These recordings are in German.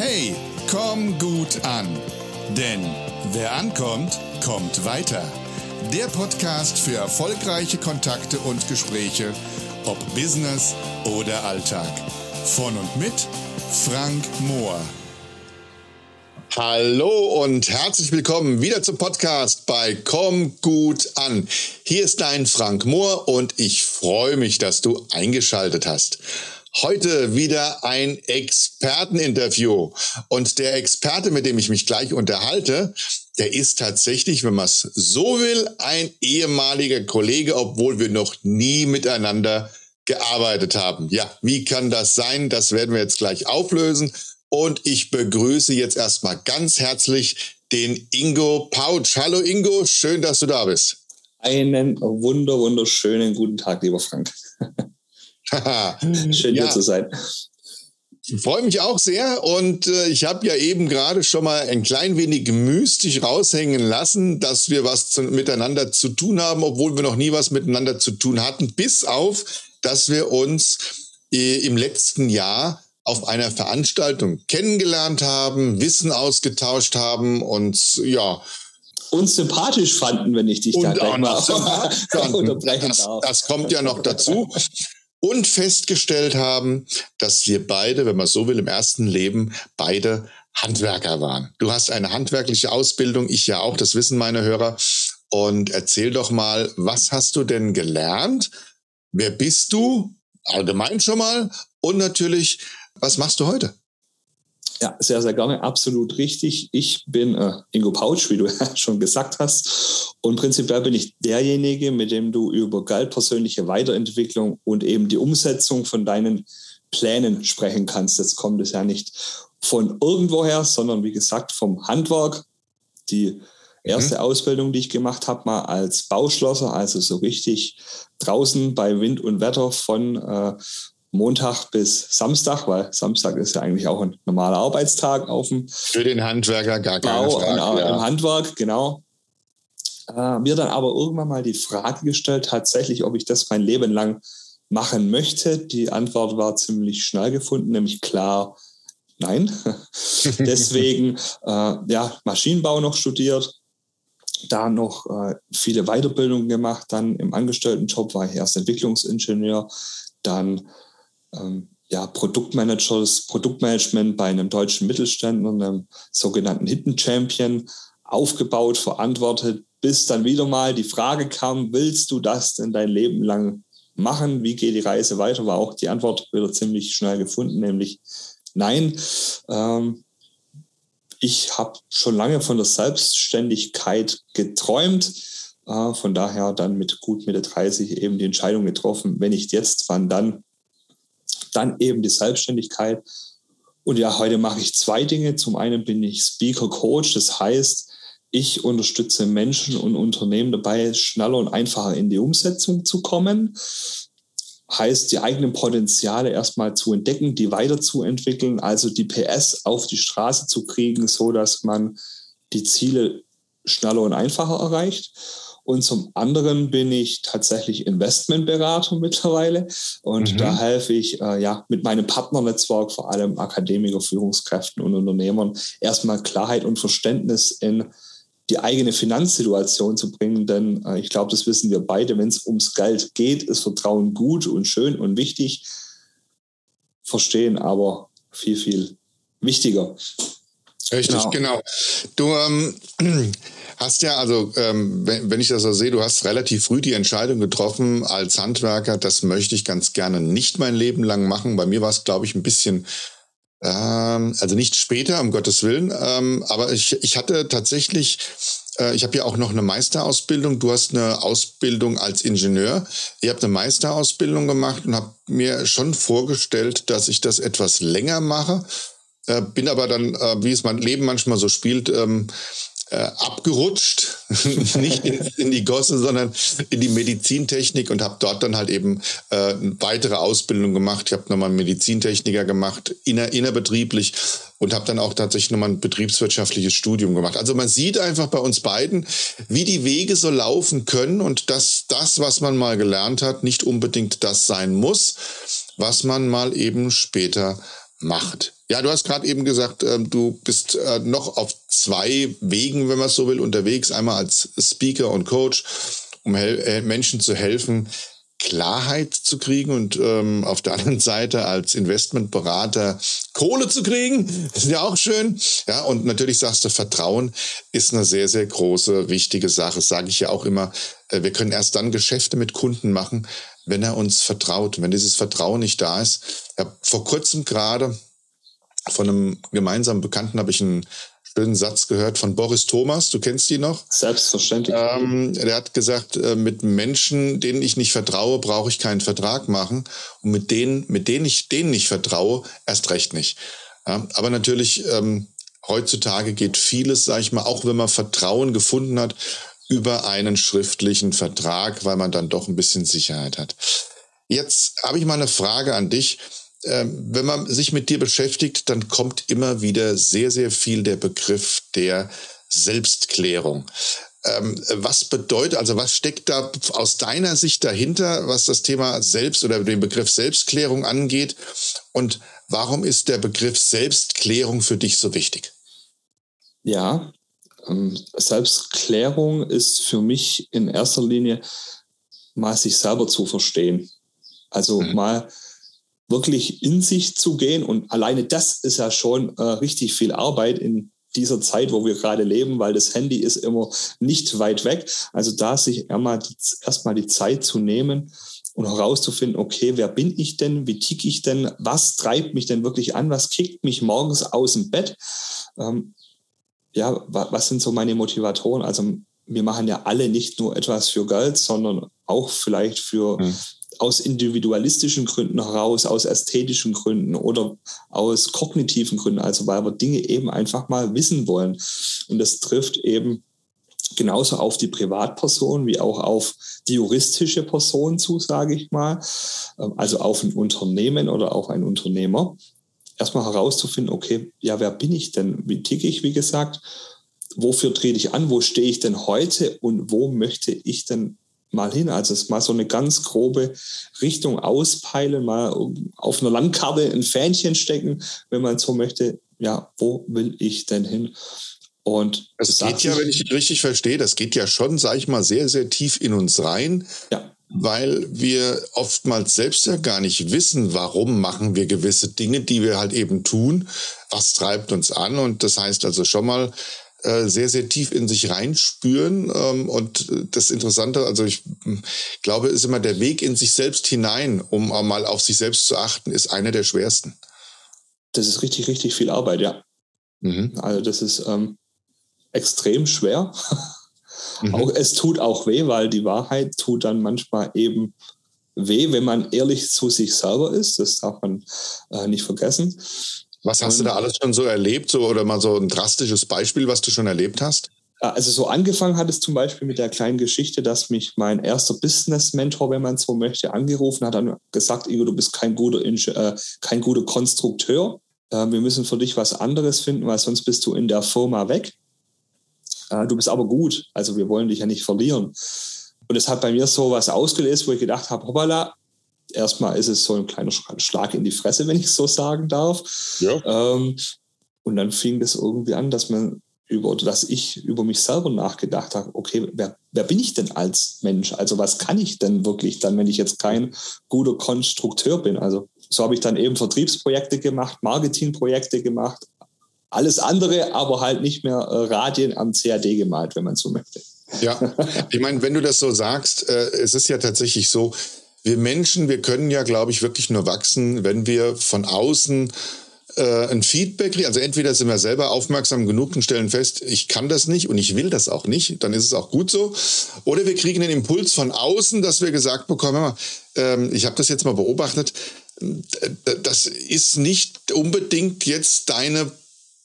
Hey, komm gut an. Denn wer ankommt, kommt weiter. Der Podcast für erfolgreiche Kontakte und Gespräche, ob Business oder Alltag. Von und mit Frank Mohr. Hallo und herzlich willkommen wieder zum Podcast bei Komm gut an. Hier ist dein Frank Mohr und ich freue mich, dass du eingeschaltet hast. Heute wieder ein Experteninterview. Und der Experte, mit dem ich mich gleich unterhalte, der ist tatsächlich, wenn man es so will, ein ehemaliger Kollege, obwohl wir noch nie miteinander gearbeitet haben. Ja, wie kann das sein? Das werden wir jetzt gleich auflösen. Und ich begrüße jetzt erstmal ganz herzlich den Ingo Pautsch. Hallo Ingo, schön, dass du da bist. Einen wunder, wunderschönen guten Tag, lieber Frank. Schön ja. hier zu sein. Ich freue mich auch sehr und äh, ich habe ja eben gerade schon mal ein klein wenig mystisch raushängen lassen, dass wir was zu, miteinander zu tun haben, obwohl wir noch nie was miteinander zu tun hatten, bis auf, dass wir uns äh, im letzten Jahr auf einer Veranstaltung kennengelernt haben, Wissen ausgetauscht haben und ja, uns sympathisch fanden, wenn ich dich da gleich mal unterbrechen das, darf. Das kommt ja noch dazu und festgestellt haben, dass wir beide, wenn man so will, im ersten Leben beide Handwerker waren. Du hast eine handwerkliche Ausbildung, ich ja auch, das wissen meine Hörer. Und erzähl doch mal, was hast du denn gelernt? Wer bist du? Allgemein schon mal. Und natürlich, was machst du heute? Ja, sehr, sehr gerne. Absolut richtig. Ich bin äh, Ingo Pautsch, wie du schon gesagt hast. Und prinzipiell bin ich derjenige, mit dem du über Geld, persönliche Weiterentwicklung und eben die Umsetzung von deinen Plänen sprechen kannst. Jetzt kommt es ja nicht von irgendwoher, sondern wie gesagt vom Handwerk. Die erste mhm. Ausbildung, die ich gemacht habe, mal als Bauschlosser, also so richtig draußen bei Wind und Wetter von äh, Montag bis Samstag, weil Samstag ist ja eigentlich auch ein normaler Arbeitstag auf dem Für den Handwerker gar keine Bau, Frage. Genau, ja. Im Handwerk, genau. Äh, mir dann aber irgendwann mal die Frage gestellt, tatsächlich, ob ich das mein Leben lang machen möchte. Die Antwort war ziemlich schnell gefunden, nämlich klar, nein. Deswegen, äh, ja, Maschinenbau noch studiert, da noch äh, viele Weiterbildungen gemacht. Dann im Angestelltenjob war ich erst Entwicklungsingenieur, dann ähm, ja, Produktmanagers, Produktmanagement bei einem deutschen Mittelständler, einem sogenannten Hidden Champion, aufgebaut, verantwortet, bis dann wieder mal die Frage kam, willst du das denn dein Leben lang machen? Wie geht die Reise weiter? War auch die Antwort wieder ziemlich schnell gefunden, nämlich nein. Ähm, ich habe schon lange von der Selbstständigkeit geträumt. Äh, von daher dann mit gut Mitte 30 eben die Entscheidung getroffen, wenn nicht jetzt, wann dann? Dann eben die Selbstständigkeit. Und ja, heute mache ich zwei Dinge. Zum einen bin ich Speaker Coach, das heißt, ich unterstütze Menschen und Unternehmen dabei, schneller und einfacher in die Umsetzung zu kommen. Heißt, die eigenen Potenziale erstmal zu entdecken, die weiterzuentwickeln, also die PS auf die Straße zu kriegen, so dass man die Ziele schneller und einfacher erreicht. Und zum anderen bin ich tatsächlich Investmentberater mittlerweile. Und mhm. da helfe ich äh, ja mit meinem Partnernetzwerk, vor allem Akademiker, Führungskräften und Unternehmern, erstmal Klarheit und Verständnis in die eigene Finanzsituation zu bringen. Denn äh, ich glaube, das wissen wir beide, wenn es ums Geld geht, ist Vertrauen gut und schön und wichtig. Verstehen aber viel, viel wichtiger. Richtig, genau. genau. Du ähm, hast ja, also ähm, wenn, wenn ich das so sehe, du hast relativ früh die Entscheidung getroffen als Handwerker, das möchte ich ganz gerne nicht mein Leben lang machen. Bei mir war es, glaube ich, ein bisschen, ähm, also nicht später, um Gottes Willen, ähm, aber ich, ich hatte tatsächlich, äh, ich habe ja auch noch eine Meisterausbildung. Du hast eine Ausbildung als Ingenieur. Ich habe eine Meisterausbildung gemacht und habe mir schon vorgestellt, dass ich das etwas länger mache. Äh, bin aber dann, äh, wie es mein Leben manchmal so spielt, ähm, äh, abgerutscht, nicht in, in, die Gosse, sondern in die Medizintechnik und habe dort dann halt eben äh, weitere Ausbildung gemacht. Ich habe nochmal einen Medizintechniker gemacht, inner, innerbetrieblich und habe dann auch tatsächlich nochmal ein betriebswirtschaftliches Studium gemacht. Also man sieht einfach bei uns beiden, wie die Wege so laufen können und dass das, was man mal gelernt hat, nicht unbedingt das sein muss, was man mal eben später macht. Ja, du hast gerade eben gesagt, ähm, du bist äh, noch auf zwei Wegen, wenn man so will, unterwegs. Einmal als Speaker und Coach, um äh, Menschen zu helfen, Klarheit zu kriegen und ähm, auf der anderen Seite als Investmentberater Kohle zu kriegen. Das ist ja auch schön. Ja, und natürlich sagst du, Vertrauen ist eine sehr, sehr große, wichtige Sache. Sage ich ja auch immer. Äh, wir können erst dann Geschäfte mit Kunden machen, wenn er uns vertraut. Wenn dieses Vertrauen nicht da ist. Ja, vor kurzem gerade von einem gemeinsamen Bekannten habe ich einen schönen Satz gehört von Boris Thomas. Du kennst ihn noch? Selbstverständlich. Ähm, der hat gesagt, äh, mit Menschen, denen ich nicht vertraue, brauche ich keinen Vertrag machen. Und mit denen, mit denen ich denen nicht vertraue, erst recht nicht. Ja, aber natürlich, ähm, heutzutage geht vieles, sage ich mal, auch wenn man Vertrauen gefunden hat, über einen schriftlichen Vertrag, weil man dann doch ein bisschen Sicherheit hat. Jetzt habe ich mal eine Frage an dich. Ähm, wenn man sich mit dir beschäftigt, dann kommt immer wieder sehr, sehr viel der Begriff der Selbstklärung. Ähm, was bedeutet, also was steckt da aus deiner Sicht dahinter, was das Thema Selbst oder den Begriff Selbstklärung angeht? Und warum ist der Begriff Selbstklärung für dich so wichtig? Ja, Selbstklärung ist für mich in erster Linie mal sich selber zu verstehen. Also mhm. mal wirklich in sich zu gehen. Und alleine das ist ja schon äh, richtig viel Arbeit in dieser Zeit, wo wir gerade leben, weil das Handy ist immer nicht weit weg. Also da sich erstmal die, erstmal die Zeit zu nehmen und herauszufinden, okay, wer bin ich denn? Wie tick ich denn? Was treibt mich denn wirklich an? Was kickt mich morgens aus dem Bett? Ähm, ja, was sind so meine Motivatoren? Also wir machen ja alle nicht nur etwas für Geld, sondern auch vielleicht für mhm aus individualistischen Gründen heraus, aus ästhetischen Gründen oder aus kognitiven Gründen, also weil wir Dinge eben einfach mal wissen wollen. Und das trifft eben genauso auf die Privatperson wie auch auf die juristische Person zu, sage ich mal, ähm, also auf ein Unternehmen oder auf einen Unternehmer. Erstmal herauszufinden, okay, ja, wer bin ich denn? Wie ticke ich, wie gesagt? Wofür trete ich an? Wo stehe ich denn heute? Und wo möchte ich denn mal hin. Also es mal so eine ganz grobe Richtung auspeilen, mal auf einer Landkarte ein Fähnchen stecken, wenn man so möchte. Ja, wo will ich denn hin? Und es geht ja, wenn ich dich richtig verstehe, das geht ja schon, sage ich mal, sehr, sehr tief in uns rein. Ja. Weil wir oftmals selbst ja gar nicht wissen, warum machen wir gewisse Dinge, die wir halt eben tun. Was treibt uns an? Und das heißt also schon mal, äh, sehr, sehr tief in sich reinspüren. Ähm, und das Interessante, also ich hm, glaube, ist immer der Weg in sich selbst hinein, um auch mal auf sich selbst zu achten, ist einer der schwersten. Das ist richtig, richtig viel Arbeit, ja. Mhm. Also das ist ähm, extrem schwer. Mhm. Auch, es tut auch weh, weil die Wahrheit tut dann manchmal eben weh, wenn man ehrlich zu sich selber ist. Das darf man äh, nicht vergessen. Was hast und, du da alles schon so erlebt? So, oder mal so ein drastisches Beispiel, was du schon erlebt hast? Also so angefangen hat es zum Beispiel mit der kleinen Geschichte, dass mich mein erster Business-Mentor, wenn man so möchte, angerufen hat und gesagt, Igor, du bist kein guter, äh, kein guter Konstrukteur. Äh, wir müssen für dich was anderes finden, weil sonst bist du in der Firma weg. Äh, du bist aber gut, also wir wollen dich ja nicht verlieren. Und es hat bei mir so was ausgelöst, wo ich gedacht habe, hoppala, erstmal ist es so ein kleiner Schlag in die Fresse, wenn ich so sagen darf. Ja. Ähm, und dann fing das irgendwie an, dass man über dass ich über mich selber nachgedacht habe, okay, wer, wer bin ich denn als Mensch? Also was kann ich denn wirklich dann, wenn ich jetzt kein guter Konstrukteur bin? Also so habe ich dann eben Vertriebsprojekte gemacht, Marketingprojekte gemacht, alles andere, aber halt nicht mehr äh, Radien am CAD gemalt, wenn man so möchte. Ja, ich meine, wenn du das so sagst, äh, es ist ja tatsächlich so, wir Menschen, wir können ja, glaube ich, wirklich nur wachsen, wenn wir von außen äh, ein Feedback kriegen. Also entweder sind wir selber aufmerksam genug und stellen fest, ich kann das nicht und ich will das auch nicht, dann ist es auch gut so. Oder wir kriegen den Impuls von außen, dass wir gesagt bekommen, ähm, ich habe das jetzt mal beobachtet, das ist nicht unbedingt jetzt deine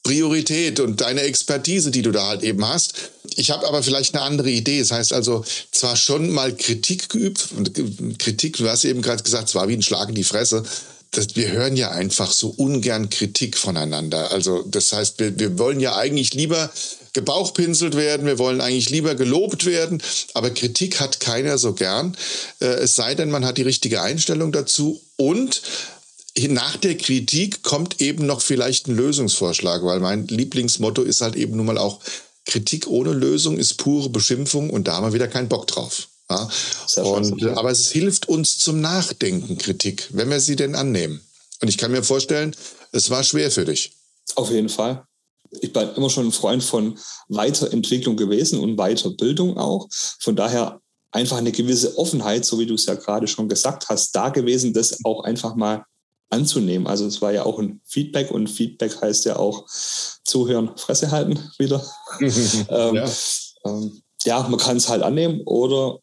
Priorität und deine Expertise, die du da halt eben hast. Ich habe aber vielleicht eine andere Idee. Das heißt also, zwar schon mal Kritik geübt, und Kritik, du hast eben gerade gesagt, es war wie ein Schlag in die Fresse. Das, wir hören ja einfach so ungern Kritik voneinander. Also das heißt, wir, wir wollen ja eigentlich lieber gebauchpinselt werden, wir wollen eigentlich lieber gelobt werden, aber Kritik hat keiner so gern. Äh, es sei denn, man hat die richtige Einstellung dazu und nach der Kritik kommt eben noch vielleicht ein Lösungsvorschlag, weil mein Lieblingsmotto ist halt eben nun mal auch, Kritik ohne Lösung ist pure Beschimpfung und da haben wir wieder keinen Bock drauf. Ja? Und, aber es hilft uns zum Nachdenken, Kritik, wenn wir sie denn annehmen. Und ich kann mir vorstellen, es war schwer für dich. Auf jeden Fall. Ich bin immer schon ein Freund von Weiterentwicklung gewesen und Weiterbildung auch. Von daher einfach eine gewisse Offenheit, so wie du es ja gerade schon gesagt hast, da gewesen, das auch einfach mal anzunehmen. Also es war ja auch ein Feedback und Feedback heißt ja auch zuhören, Fresse halten wieder. ähm, ja. Ähm, ja. man kann es halt annehmen oder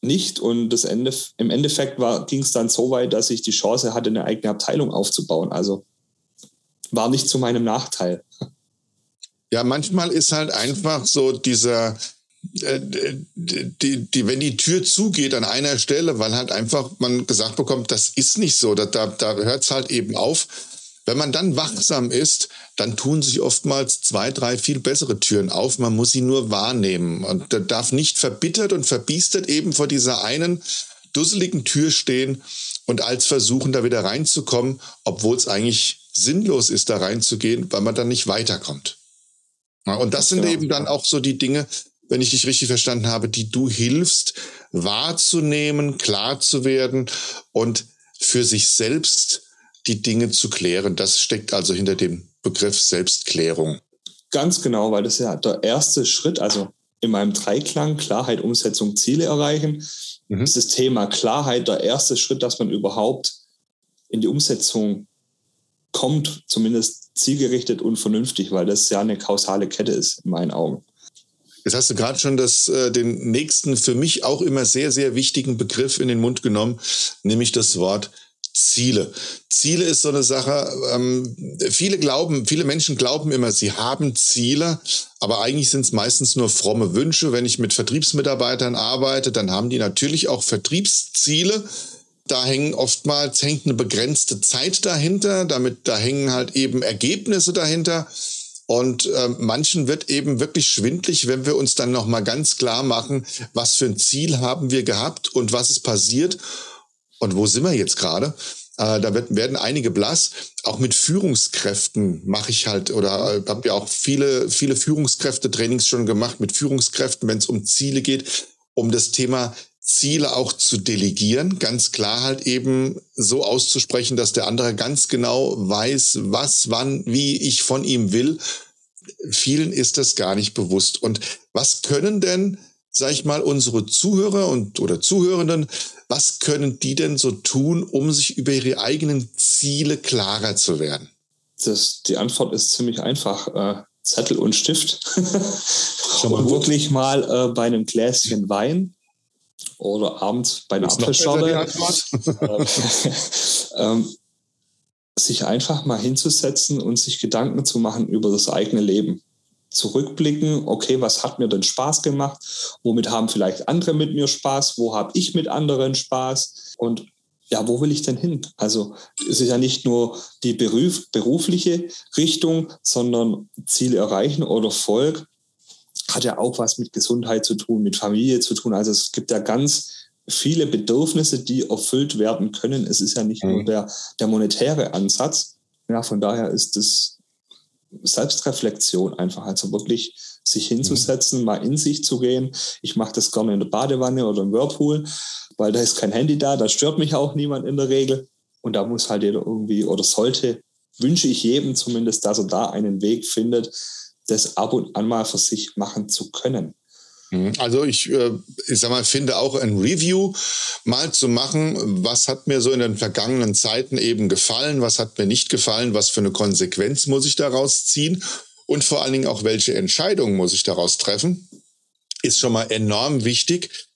nicht. Und das Ende, im Endeffekt ging es dann so weit, dass ich die Chance hatte, eine eigene Abteilung aufzubauen. Also war nicht zu meinem Nachteil. Ja, manchmal ist halt einfach so dieser, die, die, wenn die Tür zugeht an einer Stelle, weil halt einfach man gesagt bekommt, das ist nicht so, da, da, da hört es halt eben auf. Wenn man dann wachsam ist, dann tun sich oftmals zwei, drei viel bessere Türen auf. Man muss sie nur wahrnehmen und da darf nicht verbittert und verbiestert eben vor dieser einen dusseligen Tür stehen und als versuchen, da wieder reinzukommen, obwohl es eigentlich sinnlos ist, da reinzugehen, weil man dann nicht weiterkommt. Und das sind eben dann auch so die Dinge, wenn ich dich richtig verstanden habe, die du hilfst, wahrzunehmen, klar zu werden und für sich selbst die Dinge zu klären. Das steckt also hinter dem Begriff Selbstklärung. Ganz genau, weil das ist ja der erste Schritt, also in meinem Dreiklang Klarheit, Umsetzung, Ziele erreichen, mhm. ist das Thema Klarheit der erste Schritt, dass man überhaupt in die Umsetzung kommt, zumindest zielgerichtet und vernünftig, weil das ja eine kausale Kette ist in meinen Augen. Jetzt hast du gerade schon das, äh, den nächsten für mich auch immer sehr, sehr wichtigen Begriff in den Mund genommen, nämlich das Wort Ziele. Ziele ist so eine Sache, ähm, viele glauben, viele Menschen glauben immer, sie haben Ziele, aber eigentlich sind es meistens nur fromme Wünsche. Wenn ich mit Vertriebsmitarbeitern arbeite, dann haben die natürlich auch Vertriebsziele. Da hängen oftmals hängt eine begrenzte Zeit dahinter, damit da hängen halt eben Ergebnisse dahinter. Und äh, manchen wird eben wirklich schwindlig, wenn wir uns dann nochmal ganz klar machen, was für ein Ziel haben wir gehabt und was ist passiert und wo sind wir jetzt gerade. Äh, da wird, werden einige blass. Auch mit Führungskräften mache ich halt oder äh, habe ja auch viele, viele Führungskräfte-Trainings schon gemacht mit Führungskräften, wenn es um Ziele geht, um das Thema Ziele auch zu delegieren, ganz klar halt eben so auszusprechen, dass der andere ganz genau weiß, was, wann, wie ich von ihm will. Vielen ist das gar nicht bewusst. Und was können denn, sag ich mal, unsere Zuhörer und oder Zuhörenden, was können die denn so tun, um sich über ihre eigenen Ziele klarer zu werden? Das, die Antwort ist ziemlich einfach. Äh, Zettel und Stift. Schon mal wirklich mal äh, bei einem Gläschen Wein oder abends bei einer Apfelschorle, ähm, sich einfach mal hinzusetzen und sich Gedanken zu machen über das eigene Leben. Zurückblicken, okay, was hat mir denn Spaß gemacht? Womit haben vielleicht andere mit mir Spaß? Wo habe ich mit anderen Spaß? Und ja, wo will ich denn hin? Also es ist ja nicht nur die beruf, berufliche Richtung, sondern Ziele erreichen oder Volk hat ja auch was mit Gesundheit zu tun, mit Familie zu tun. Also es gibt ja ganz viele Bedürfnisse, die erfüllt werden können. Es ist ja nicht mhm. nur der, der monetäre Ansatz. Ja, von daher ist es Selbstreflexion einfach, also wirklich sich hinzusetzen, mhm. mal in sich zu gehen. Ich mache das gerne in der Badewanne oder im Whirlpool, weil da ist kein Handy da, da stört mich auch niemand in der Regel. Und da muss halt jeder irgendwie oder sollte, wünsche ich jedem zumindest, dass er da einen Weg findet, das ab und an mal für sich machen zu können. Mhm. Also ich, äh, ich sag mal, finde auch ein Review mal zu machen, was hat mir so in den vergangenen Zeiten eben gefallen, was hat mir nicht gefallen, was für eine Konsequenz muss ich daraus ziehen und vor allen Dingen auch, welche Entscheidungen muss ich daraus treffen, ist schon mal enorm wichtig,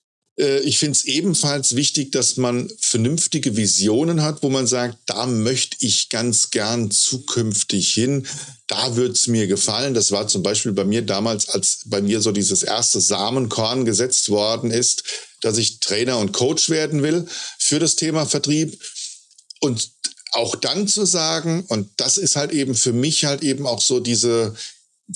ich finde es ebenfalls wichtig, dass man vernünftige Visionen hat, wo man sagt, da möchte ich ganz gern zukünftig hin. Da wird es mir gefallen. Das war zum Beispiel bei mir damals, als bei mir so dieses erste Samenkorn gesetzt worden ist, dass ich Trainer und Coach werden will für das Thema Vertrieb. Und auch dann zu sagen, und das ist halt eben für mich halt eben auch so diese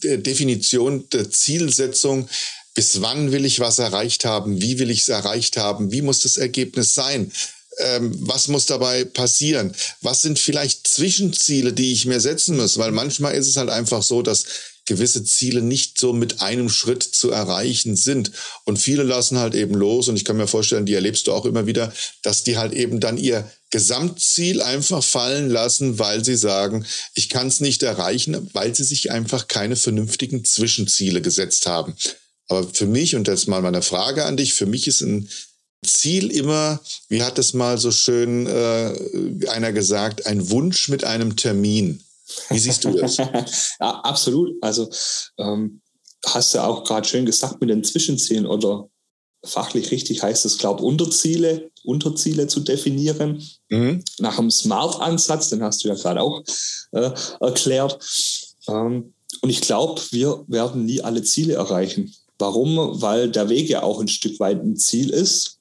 äh, Definition der Zielsetzung, bis wann will ich was erreicht haben, wie will ich es erreicht haben, wie muss das Ergebnis sein. ähm, was muss dabei passieren? Was sind vielleicht Zwischenziele, die ich mir setzen muss? Weil manchmal ist es halt einfach so, dass gewisse Ziele nicht so mit einem Schritt zu erreichen sind. Und viele lassen halt eben los. Und ich kann mir vorstellen, die erlebst du auch immer wieder, dass die halt eben dann ihr Gesamtziel einfach fallen lassen, weil sie sagen, ich kann es nicht erreichen, weil sie sich einfach keine vernünftigen Zwischenziele gesetzt haben. Aber für mich, und das mal meine Frage an dich, für mich ist ein Ziel immer, wie hat es mal so schön äh, einer gesagt, ein Wunsch mit einem Termin. Wie siehst du das? ja, absolut. Also ähm, hast du auch gerade schön gesagt mit den Zwischenzielen oder fachlich richtig heißt es, glaube ich, Unterziele, Unterziele zu definieren. Mhm. Nach einem Smart-Ansatz, den hast du ja gerade auch äh, erklärt. Ähm, und ich glaube, wir werden nie alle Ziele erreichen. Warum? Weil der Weg ja auch ein Stück weit ein Ziel ist.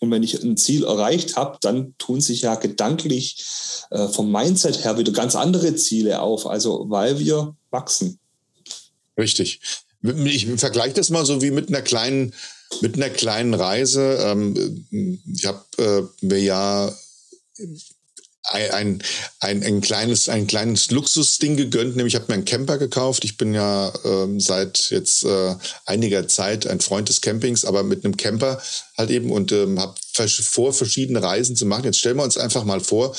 Und wenn ich ein Ziel erreicht habe, dann tun sich ja gedanklich äh, vom Mindset her wieder ganz andere Ziele auf. Also weil wir wachsen. Richtig. Ich vergleiche das mal so wie mit einer kleinen, mit einer kleinen Reise. Ähm, ich habe äh, mir ja ein, ein, ein, kleines, ein kleines Luxusding gegönnt, nämlich ich habe mir einen Camper gekauft. Ich bin ja ähm, seit jetzt äh, einiger Zeit ein Freund des Campings, aber mit einem Camper halt eben und ähm, habe vor, verschiedene Reisen zu machen. Jetzt stellen wir uns einfach mal vor,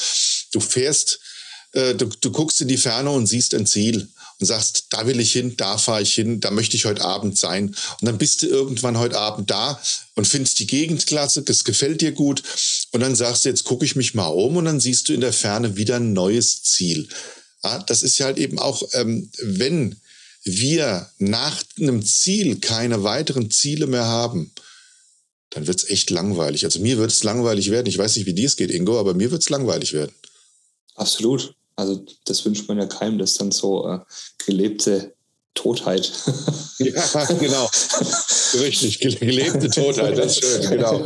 du fährst, äh, du, du guckst in die Ferne und siehst ein Ziel und sagst, da will ich hin, da fahre ich hin, da möchte ich heute Abend sein. Und dann bist du irgendwann heute Abend da und findest die Gegend klasse, das gefällt dir gut. Und dann sagst du, jetzt gucke ich mich mal um und dann siehst du in der Ferne wieder ein neues Ziel. Ja, das ist ja halt eben auch, ähm, wenn wir nach einem Ziel keine weiteren Ziele mehr haben, dann wird's echt langweilig. Also mir wird es langweilig werden. Ich weiß nicht, wie dir es geht, Ingo, aber mir wird es langweilig werden. Absolut. Also das wünscht man ja keinem, dass dann so äh, gelebte Totheit. ja, genau. Richtig, gelebte Totheit, das ist schön, genau.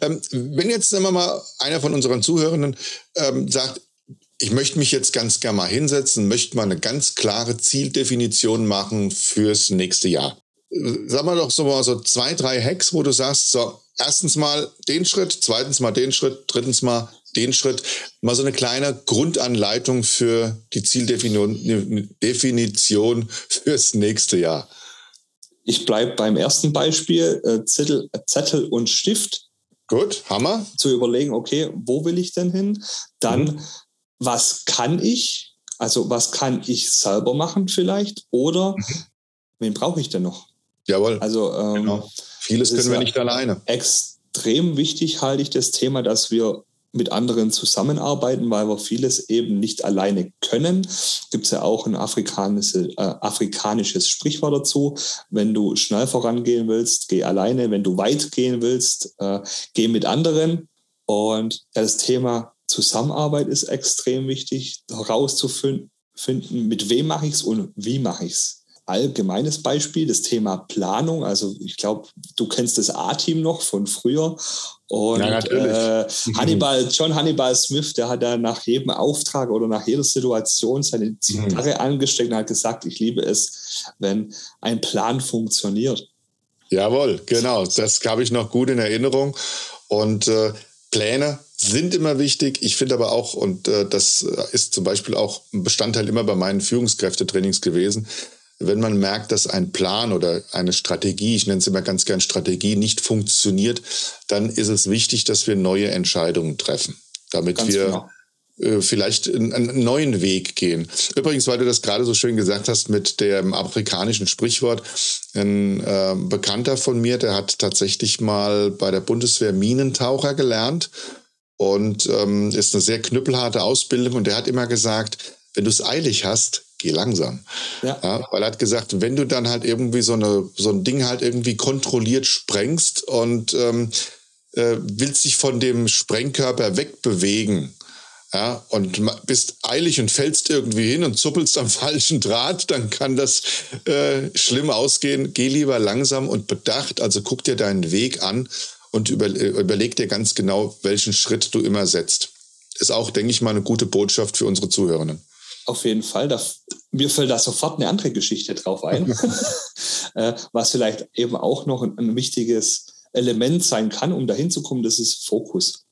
ähm, wenn jetzt wir mal einer von unseren Zuhörenden ähm, sagt, ich möchte mich jetzt ganz gerne mal hinsetzen, möchte mal eine ganz klare Zieldefinition machen fürs nächste Jahr. Sag mal doch so mal so zwei, drei Hacks, wo du sagst, so, erstens mal den Schritt, zweitens mal den Schritt, drittens mal den Schritt. Mal so eine kleine Grundanleitung für die Zieldefinition fürs nächste Jahr. Ich bleibe beim ersten Beispiel, äh, Zettel, Zettel und Stift. Gut, Hammer. Zu überlegen, okay, wo will ich denn hin? Dann, mhm. was kann ich? Also, was kann ich selber machen vielleicht? Oder mhm. wen brauche ich denn noch? Jawohl. Also, ähm, genau. vieles können wir nicht alleine. Extrem wichtig halte ich das Thema, dass wir mit anderen zusammenarbeiten, weil wir vieles eben nicht alleine können. Gibt es ja auch ein afrikanische, äh, afrikanisches Sprichwort dazu. Wenn du schnell vorangehen willst, geh alleine. Wenn du weit gehen willst, äh, geh mit anderen. Und das Thema Zusammenarbeit ist extrem wichtig, herauszufinden, mit wem mache ich es und wie mache ich es allgemeines Beispiel, das Thema Planung. Also ich glaube, du kennst das A-Team noch von früher. Und ja, äh, Hannibal, John Hannibal Smith, der hat da nach jedem Auftrag oder nach jeder Situation seine Zigarre mhm. angesteckt und hat gesagt, ich liebe es, wenn ein Plan funktioniert. Jawohl, genau. Das habe ich noch gut in Erinnerung. Und äh, Pläne sind immer wichtig. Ich finde aber auch, und äh, das ist zum Beispiel auch ein Bestandteil immer bei meinen Führungskräftetrainings gewesen, wenn man merkt, dass ein Plan oder eine Strategie, ich nenne es immer ganz gern Strategie, nicht funktioniert, dann ist es wichtig, dass wir neue Entscheidungen treffen, damit ganz wir genau äh, vielleicht einen neuen Weg gehen. Übrigens, weil du das gerade so schön gesagt hast mit dem afrikanischen Sprichwort, ein äh, Bekannter von mir, der hat tatsächlich mal bei der Bundeswehr Minentaucher gelernt und ähm, ist eine sehr knüppelharte Ausbildung und der hat immer gesagt, wenn du es eilig hast, geh langsam. Ja. ja. weil er hat gesagt, wenn du dann halt irgendwie so, eine, so ein Ding halt irgendwie kontrolliert sprengst und ähm, äh, willst dich von dem Sprengkörper wegbewegen, ja, und bist eilig und fällst irgendwie hin und zuppelst am falschen Draht, dann kann das äh, schlimm ausgehen. Geh lieber langsam und bedacht, also guck dir deinen Weg an und über, überleg dir ganz genau, welchen Schritt du immer setzt. Ist auch, denke ich mal, eine gute Botschaft für unsere Zuhörenden. Auf jeden Fall. Da, mir fällt da sofort eine andere Geschichte drauf ein, äh, was vielleicht eben auch noch ein, ein wichtiges Element sein kann, um dahin zu kommen, das ist Fokus.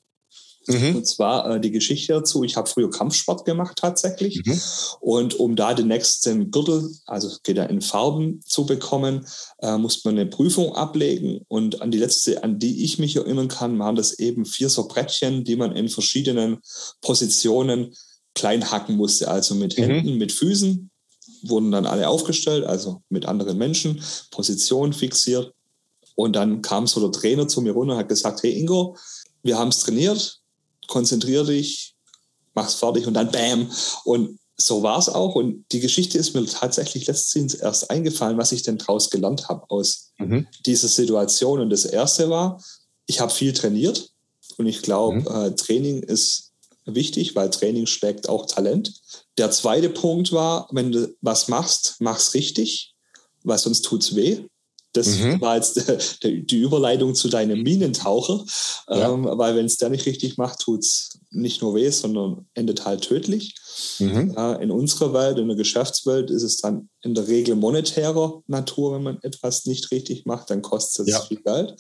Mhm. Und zwar äh, die Geschichte dazu, ich habe früher Kampfsport gemacht tatsächlich. Mhm. Und um da den nächsten Gürtel, also geht er in Farben zu bekommen, äh, muss man eine Prüfung ablegen. Und an die letzte, an die ich mich erinnern kann, waren das eben vier so Brettchen, die man in verschiedenen Positionen klein hacken musste. Also mit mhm. Händen, mhm. mit Füßen wurden dann alle aufgestellt, also mit anderen Menschen, Position fixiert. Und dann kam so der Trainer zu mir runter und hat gesagt, hey Ingo, wir haben es trainiert, konzentrier dich, mach's fertig und dann bam. Und so war es auch. Und die Geschichte ist mir tatsächlich letztens erst eingefallen, was ich denn daraus gelernt habe aus mhm. dieser Situation. Und das erste war, ich habe viel trainiert. Und ich glaube, mhm. äh, Training ist wichtig, weil Training schlägt auch Talent. Der zweite Punkt war, wenn du was machst, mach's richtig, weil sonst tut's weh. Das mhm. war jetzt die Überleitung zu deinem Minentaucher, ja. ähm, weil wenn es der nicht richtig macht, tut es nicht nur weh, sondern endet halt tödlich. Mhm. Äh, in unserer Welt, in der Geschäftswelt, ist es dann in der Regel monetärer Natur, wenn man etwas nicht richtig macht, dann kostet es ja. viel Geld.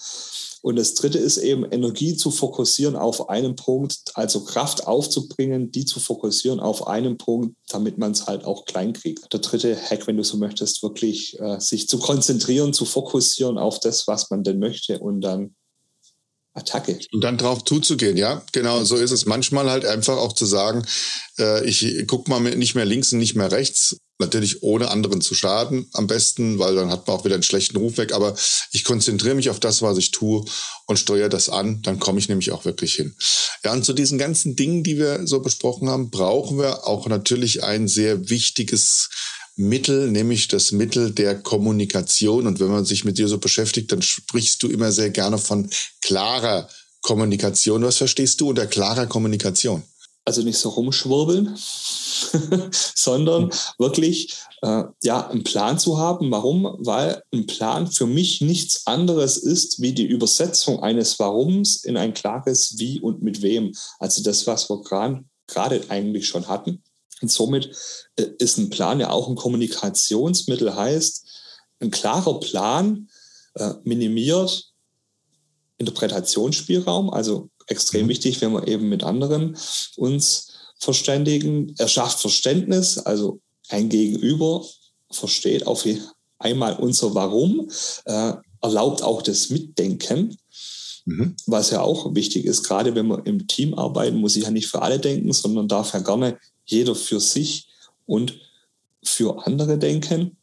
Und das dritte ist eben, Energie zu fokussieren auf einen Punkt, also Kraft aufzubringen, die zu fokussieren auf einen Punkt, damit man es halt auch klein kriegt. Der dritte Hack, wenn du so möchtest, wirklich äh, sich zu konzentrieren, zu fokussieren auf das, was man denn möchte und dann Attacke. Und dann drauf zuzugehen, ja, genau, so ist es. Manchmal halt einfach auch zu sagen, äh, ich gucke mal nicht mehr links und nicht mehr rechts, natürlich ohne anderen zu schaden am besten, weil dann hat man auch wieder einen schlechten Ruf weg, aber ich konzentriere mich auf das, was ich tue und steuere das an, dann komme ich nämlich auch wirklich hin. Ja, und zu diesen ganzen Dingen, die wir so besprochen haben, brauchen wir auch natürlich ein sehr wichtiges Mittel, nämlich das Mittel der Kommunikation. Und wenn man sich mit dir so beschäftigt, dann sprichst du immer sehr gerne von klarer Kommunikation. Was verstehst du unter klarer Kommunikation? Also nicht so rumschwurbeln, sondern hm. wirklich äh, ja einen Plan zu haben. Warum? Weil ein Plan für mich nichts anderes ist wie die Übersetzung eines Warums in ein klares Wie und mit wem. Also das, was wir gerade eigentlich schon hatten. Und somit äh, ist ein Plan ja auch ein Kommunikationsmittel, heißt, ein klarer Plan äh, minimiert Interpretationsspielraum, also extrem mhm. wichtig, wenn wir eben mit anderen uns verständigen. Er schafft Verständnis, also ein Gegenüber versteht auf einmal unser Warum, äh, erlaubt auch das Mitdenken, mhm. was ja auch wichtig ist. Gerade wenn wir im Team arbeiten, muss ich ja nicht für alle denken, sondern darf ja gerne jeder für sich und für andere denken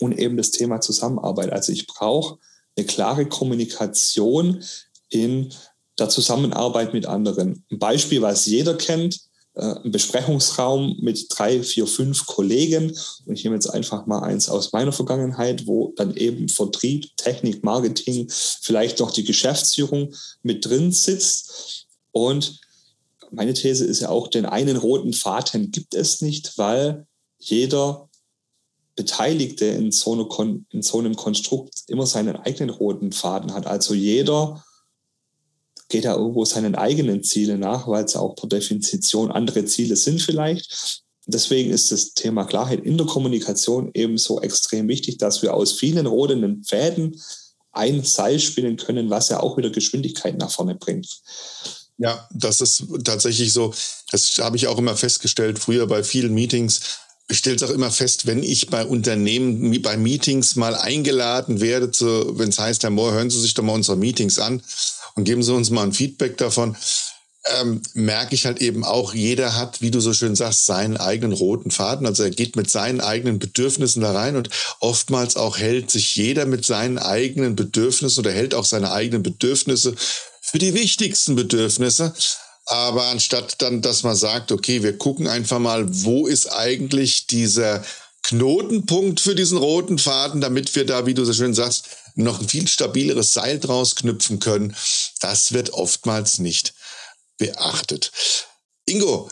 und eben das Thema Zusammenarbeit. Also ich brauche eine klare Kommunikation in der Zusammenarbeit mit anderen. Ein Beispiel, was jeder kennt, äh, ein Besprechungsraum mit drei, vier, fünf Kollegen. Und ich nehme jetzt einfach mal eins aus meiner Vergangenheit, wo dann eben Vertrieb, Technik, Marketing, vielleicht noch die Geschäftsführung mit drin sitzt. Und meine These ist ja auch, den einen roten Faden gibt es nicht, weil jeder Beteiligte in so, in so einem Konstrukt immer seinen eigenen roten Faden hat. Also jeder geht ja irgendwo seinen eigenen Zielen nach, weil es auch per Definition andere Ziele sind vielleicht. Deswegen ist das Thema Klarheit in der Kommunikation ebenso extrem wichtig, dass wir aus vielen roten Fäden ein Seil spinnen können, was ja auch wieder Geschwindigkeit nach vorne bringt. Ja, das ist tatsächlich so. Das habe ich auch immer festgestellt, früher bei vielen Meetings. Ich stelle es auch immer fest, wenn ich bei Unternehmen, bei Meetings mal eingeladen werde, wenn es heißt, Herr Mohr, hören Sie sich doch mal unsere Meetings an und geben Sie uns mal ein Feedback davon, ähm, merke ich halt eben auch, jeder hat, wie du so schön sagst, seinen eigenen roten Faden. Also er geht mit seinen eigenen Bedürfnissen da rein und oftmals auch hält sich jeder mit seinen eigenen Bedürfnissen oder hält auch seine eigenen Bedürfnisse für die wichtigsten Bedürfnisse. Aber anstatt dann, dass man sagt, okay, wir gucken einfach mal, wo ist eigentlich dieser Knotenpunkt für diesen roten Faden, damit wir da, wie du so schön sagst, noch ein viel stabileres Seil draus knüpfen können. Das wird oftmals nicht beachtet. Ingo,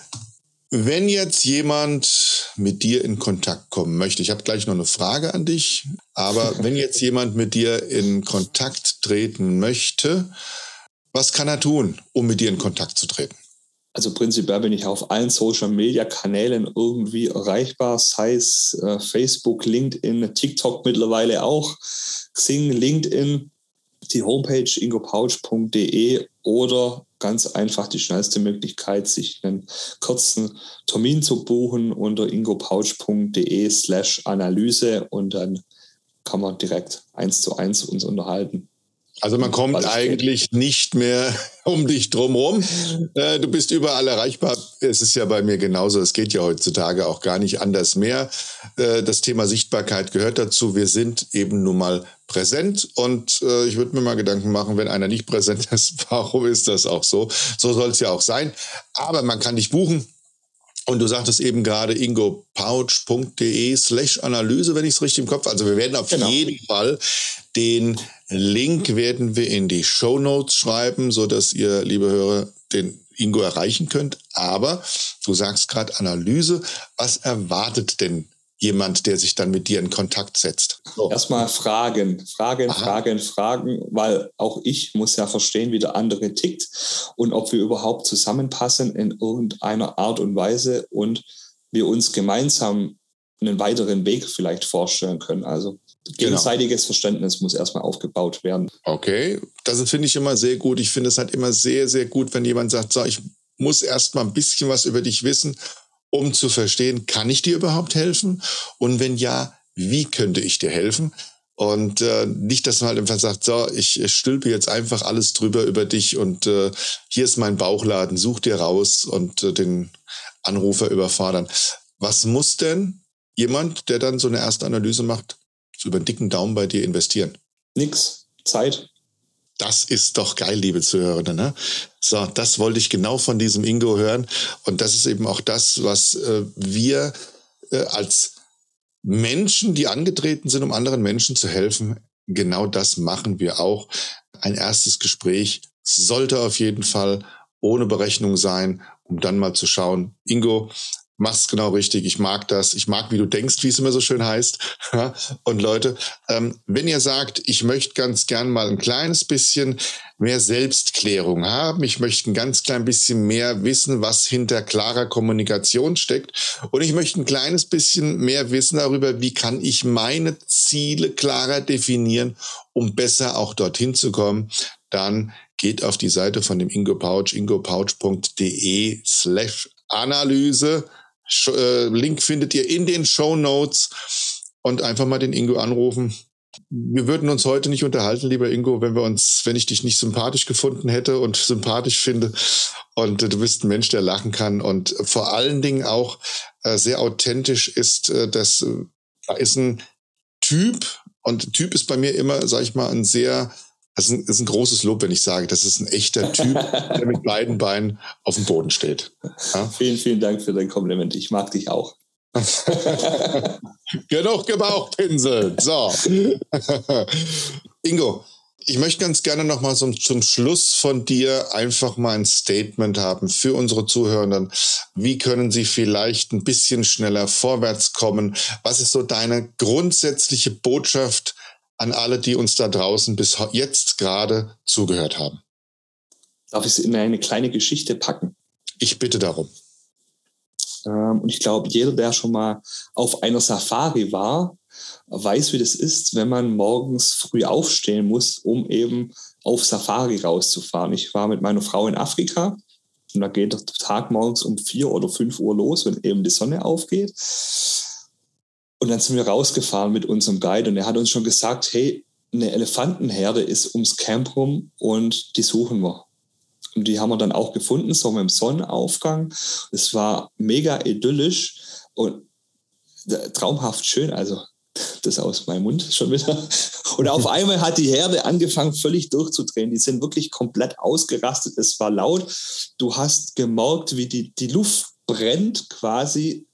wenn jetzt jemand mit dir in Kontakt kommen möchte, ich habe gleich noch eine Frage an dich, aber wenn jetzt jemand mit dir in Kontakt treten möchte, was kann er tun, um mit dir in Kontakt zu treten? Also prinzipiell bin ich auf allen Social-Media-Kanälen irgendwie erreichbar, sei es äh, Facebook, LinkedIn, TikTok mittlerweile auch, Xing, LinkedIn. die Homepage ingopouch.de oder ganz einfach die schnellste Möglichkeit, sich einen kurzen Termin zu buchen unter ingopouch.de slash Analyse und dann kann man direkt eins zu eins uns unterhalten. Also man kommt eigentlich nicht mehr um dich drumherum. Äh, du bist überall erreichbar. Es ist ja bei mir genauso. Es geht ja heutzutage auch gar nicht anders mehr. Äh, das Thema Sichtbarkeit gehört dazu. Wir sind eben nun mal präsent und äh, ich würde mir mal Gedanken machen, wenn einer nicht präsent ist, warum ist das auch so? So soll es ja auch sein. Aber man kann dich buchen. Und du sagtest eben gerade ingopouch.de slash Analyse, wenn ich es richtig im Kopf. Also wir werden auf genau. jeden Fall den Link werden wir in die Show Notes schreiben, so dass ihr, liebe Hörer, den Ingo erreichen könnt. Aber du sagst gerade Analyse. Was erwartet denn jemand, der sich dann mit dir in Kontakt setzt? So. Erstmal Fragen, Fragen, Aha. Fragen, Fragen, weil auch ich muss ja verstehen, wie der andere tickt und ob wir überhaupt zusammenpassen in irgendeiner Art und Weise und wir uns gemeinsam einen weiteren Weg vielleicht vorstellen können. Also. Gegenseitiges genau. Verständnis muss erstmal aufgebaut werden. Okay, das finde ich immer sehr gut. Ich finde es halt immer sehr, sehr gut, wenn jemand sagt, so, ich muss erstmal ein bisschen was über dich wissen, um zu verstehen, kann ich dir überhaupt helfen? Und wenn ja, wie könnte ich dir helfen? Und äh, nicht, dass man halt einfach sagt, so, ich, ich stülpe jetzt einfach alles drüber über dich und äh, hier ist mein Bauchladen, such dir raus und äh, den Anrufer überfordern. Was muss denn jemand, der dann so eine erste Analyse macht, so über einen dicken Daumen bei dir investieren? Nix. Zeit. Das ist doch geil, liebe Zuhörende. Ne? So, das wollte ich genau von diesem Ingo hören. Und das ist eben auch das, was äh, wir äh, als Menschen, die angetreten sind, um anderen Menschen zu helfen, genau das machen wir auch. Ein erstes Gespräch sollte auf jeden Fall ohne Berechnung sein, um dann mal zu schauen, Ingo, machst genau richtig. Ich mag das. Ich mag, wie du denkst, wie es immer so schön heißt. Und Leute, ähm, wenn ihr sagt, ich möchte ganz gern mal ein kleines bisschen mehr Selbstklärung haben, ich möchte ein ganz klein bisschen mehr wissen, was hinter klarer Kommunikation steckt und ich möchte ein kleines bisschen mehr wissen darüber, wie kann ich meine Ziele klarer definieren, um besser auch dorthin zu kommen, dann geht auf die Seite von dem Ingo Pouch, ingopouch.de slash Analyse Link findet ihr in den Show Notes und einfach mal den Ingo anrufen. Wir würden uns heute nicht unterhalten, lieber Ingo, wenn wir uns, wenn ich dich nicht sympathisch gefunden hätte und sympathisch finde. Und äh, du bist ein Mensch, der lachen kann und vor allen Dingen auch äh, sehr authentisch ist. Äh, das äh, da ist ein Typ und Typ ist bei mir immer, sag ich mal, ein sehr das ist ein, das ist ein großes Lob, wenn ich sage, das ist ein echter Typ, der mit beiden Beinen auf dem Boden steht. Ja? Vielen, vielen Dank für dein Kompliment. Ich mag dich auch. Genug gebauchpinselt. So. Ingo, ich möchte ganz gerne noch mal zum, zum Schluss von dir einfach mal ein Statement haben für unsere Zuhörenden. Wie können sie vielleicht ein bisschen schneller vorwärts kommen? Was ist so deine grundsätzliche Botschaft an alle, die uns da draußen bis jetzt gerade zugehört haben. Darf ich es in eine kleine Geschichte packen? Ich bitte darum. Ähm, und ich glaube, jeder, der schon mal auf einer Safari war, weiß, wie das ist, wenn man morgens früh aufstehen muss, um eben auf Safari rauszufahren. Ich war mit meiner Frau in Afrika und da geht der Tag morgens um vier oder fünf Uhr los, wenn eben die Sonne aufgeht. Und dann sind wir rausgefahren mit unserem Guide und er hat uns schon gesagt, hey, eine Elefantenherde ist ums Camp rum und die suchen wir. Und die haben wir dann auch gefunden, so mit dem Sonnenaufgang. Es war mega idyllisch und traumhaft schön. Also das aus meinem Mund schon wieder. Und auf einmal hat die Herde angefangen, völlig durchzudrehen. Die sind wirklich komplett ausgerastet. Es war laut. Du hast gemerkt, wie die, die Luft brennt quasi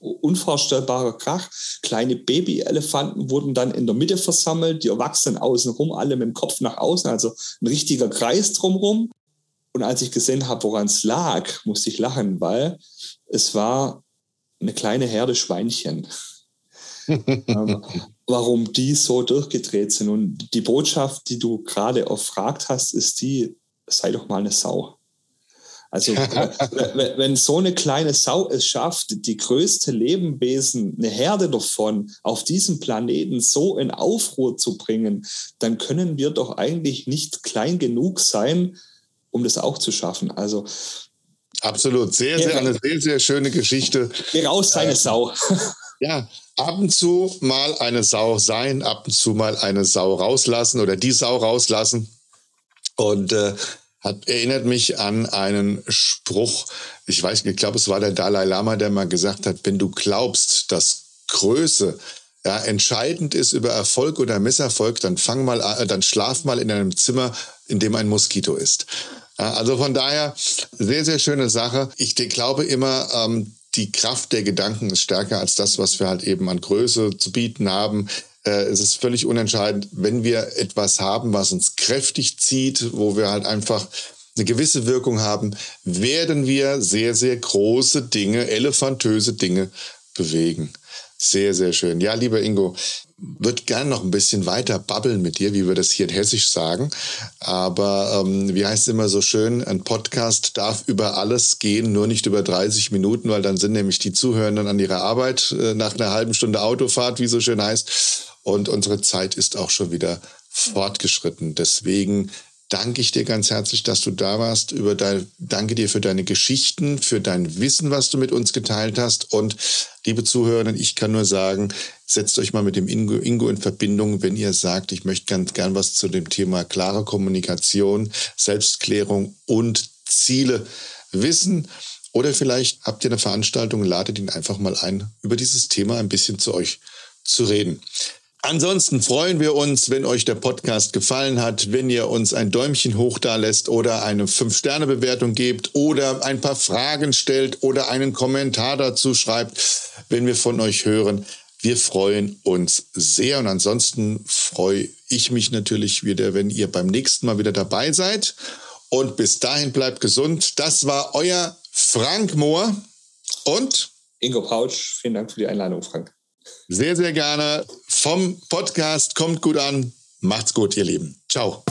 unvorstellbarer Krach. Kleine Babyelefanten wurden dann in der Mitte versammelt, die Erwachsenen außenrum, alle mit dem Kopf nach außen, also ein richtiger Kreis drumherum. Und als ich gesehen habe, woran es lag, musste ich lachen, weil es war eine kleine Herde Schweinchen. Ähm, warum die so durchgedreht sind. Und die Botschaft, die du gerade erfragt hast, ist die, sei doch mal eine Sau. Also wenn so eine kleine Sau es schafft, die größte Lebewesen, eine Herde davon, auf diesem Planeten so in Aufruhr zu bringen, dann können wir doch eigentlich nicht klein genug sein, um das auch zu schaffen. Also Absolut, sehr, sehr, eine sehr, sehr schöne Geschichte. Geh raus, seine äh, Sau. Ja, ab und zu mal eine Sau sein, ab und zu mal eine Sau rauslassen oder die Sau rauslassen. Und äh, hat, erinnert mich an einen Spruch, ich weiß, ich glaube, es war der Dalai Lama, der mal gesagt hat, wenn du glaubst, dass Größe ja, entscheidend ist über Erfolg oder Misserfolg, dann fang mal, an, dann schlaf mal in einem Zimmer, in dem ein Moskito ist. Ja, also von daher sehr, sehr schöne Sache. Ich glaube immer, ähm, die Kraft der Gedanken ist stärker als das, was wir halt eben an Größe zu bieten haben. Äh, es ist völlig unentscheidend, wenn wir etwas haben, was uns kräftig zieht, wo wir halt einfach eine gewisse Wirkung haben, werden wir sehr, sehr große Dinge, elefantöse Dinge bewegen. Sehr, sehr schön. Ja, lieber Ingo, würde gern noch ein bisschen weiter babbeln mit dir, wie wir das hier in Hessisch sagen. Aber ähm, wie heißt es immer so schön, ein Podcast darf über alles gehen, nur nicht über 30 Minuten, weil dann sind nämlich die Zuhörenden an ihrer Arbeit äh, nach einer halben Stunde Autofahrt, wie so schön heißt. Und unsere Zeit ist auch schon wieder fortgeschritten. Deswegen danke ich dir ganz herzlich, dass du da warst. Über dein, danke dir für deine Geschichten, für dein Wissen, was du mit uns geteilt hast. Und liebe Zuhörerinnen, ich kann nur sagen, setzt euch mal mit dem Ingo, Ingo in Verbindung, wenn ihr sagt, ich möchte ganz gern was zu dem Thema klare Kommunikation, Selbstklärung und Ziele wissen. Oder vielleicht habt ihr eine Veranstaltung, ladet ihn einfach mal ein, über dieses Thema ein bisschen zu euch zu reden. Ansonsten freuen wir uns, wenn euch der Podcast gefallen hat, wenn ihr uns ein Däumchen hoch da lässt oder eine 5-Sterne-Bewertung gebt oder ein paar Fragen stellt oder einen Kommentar dazu schreibt, wenn wir von euch hören. Wir freuen uns sehr und ansonsten freue ich mich natürlich wieder, wenn ihr beim nächsten Mal wieder dabei seid. Und bis dahin bleibt gesund. Das war euer Frank Mohr und Ingo Pautsch. Vielen Dank für die Einladung, Frank. Sehr, sehr gerne. Vom Podcast kommt gut an. Macht's gut, ihr Lieben. Ciao.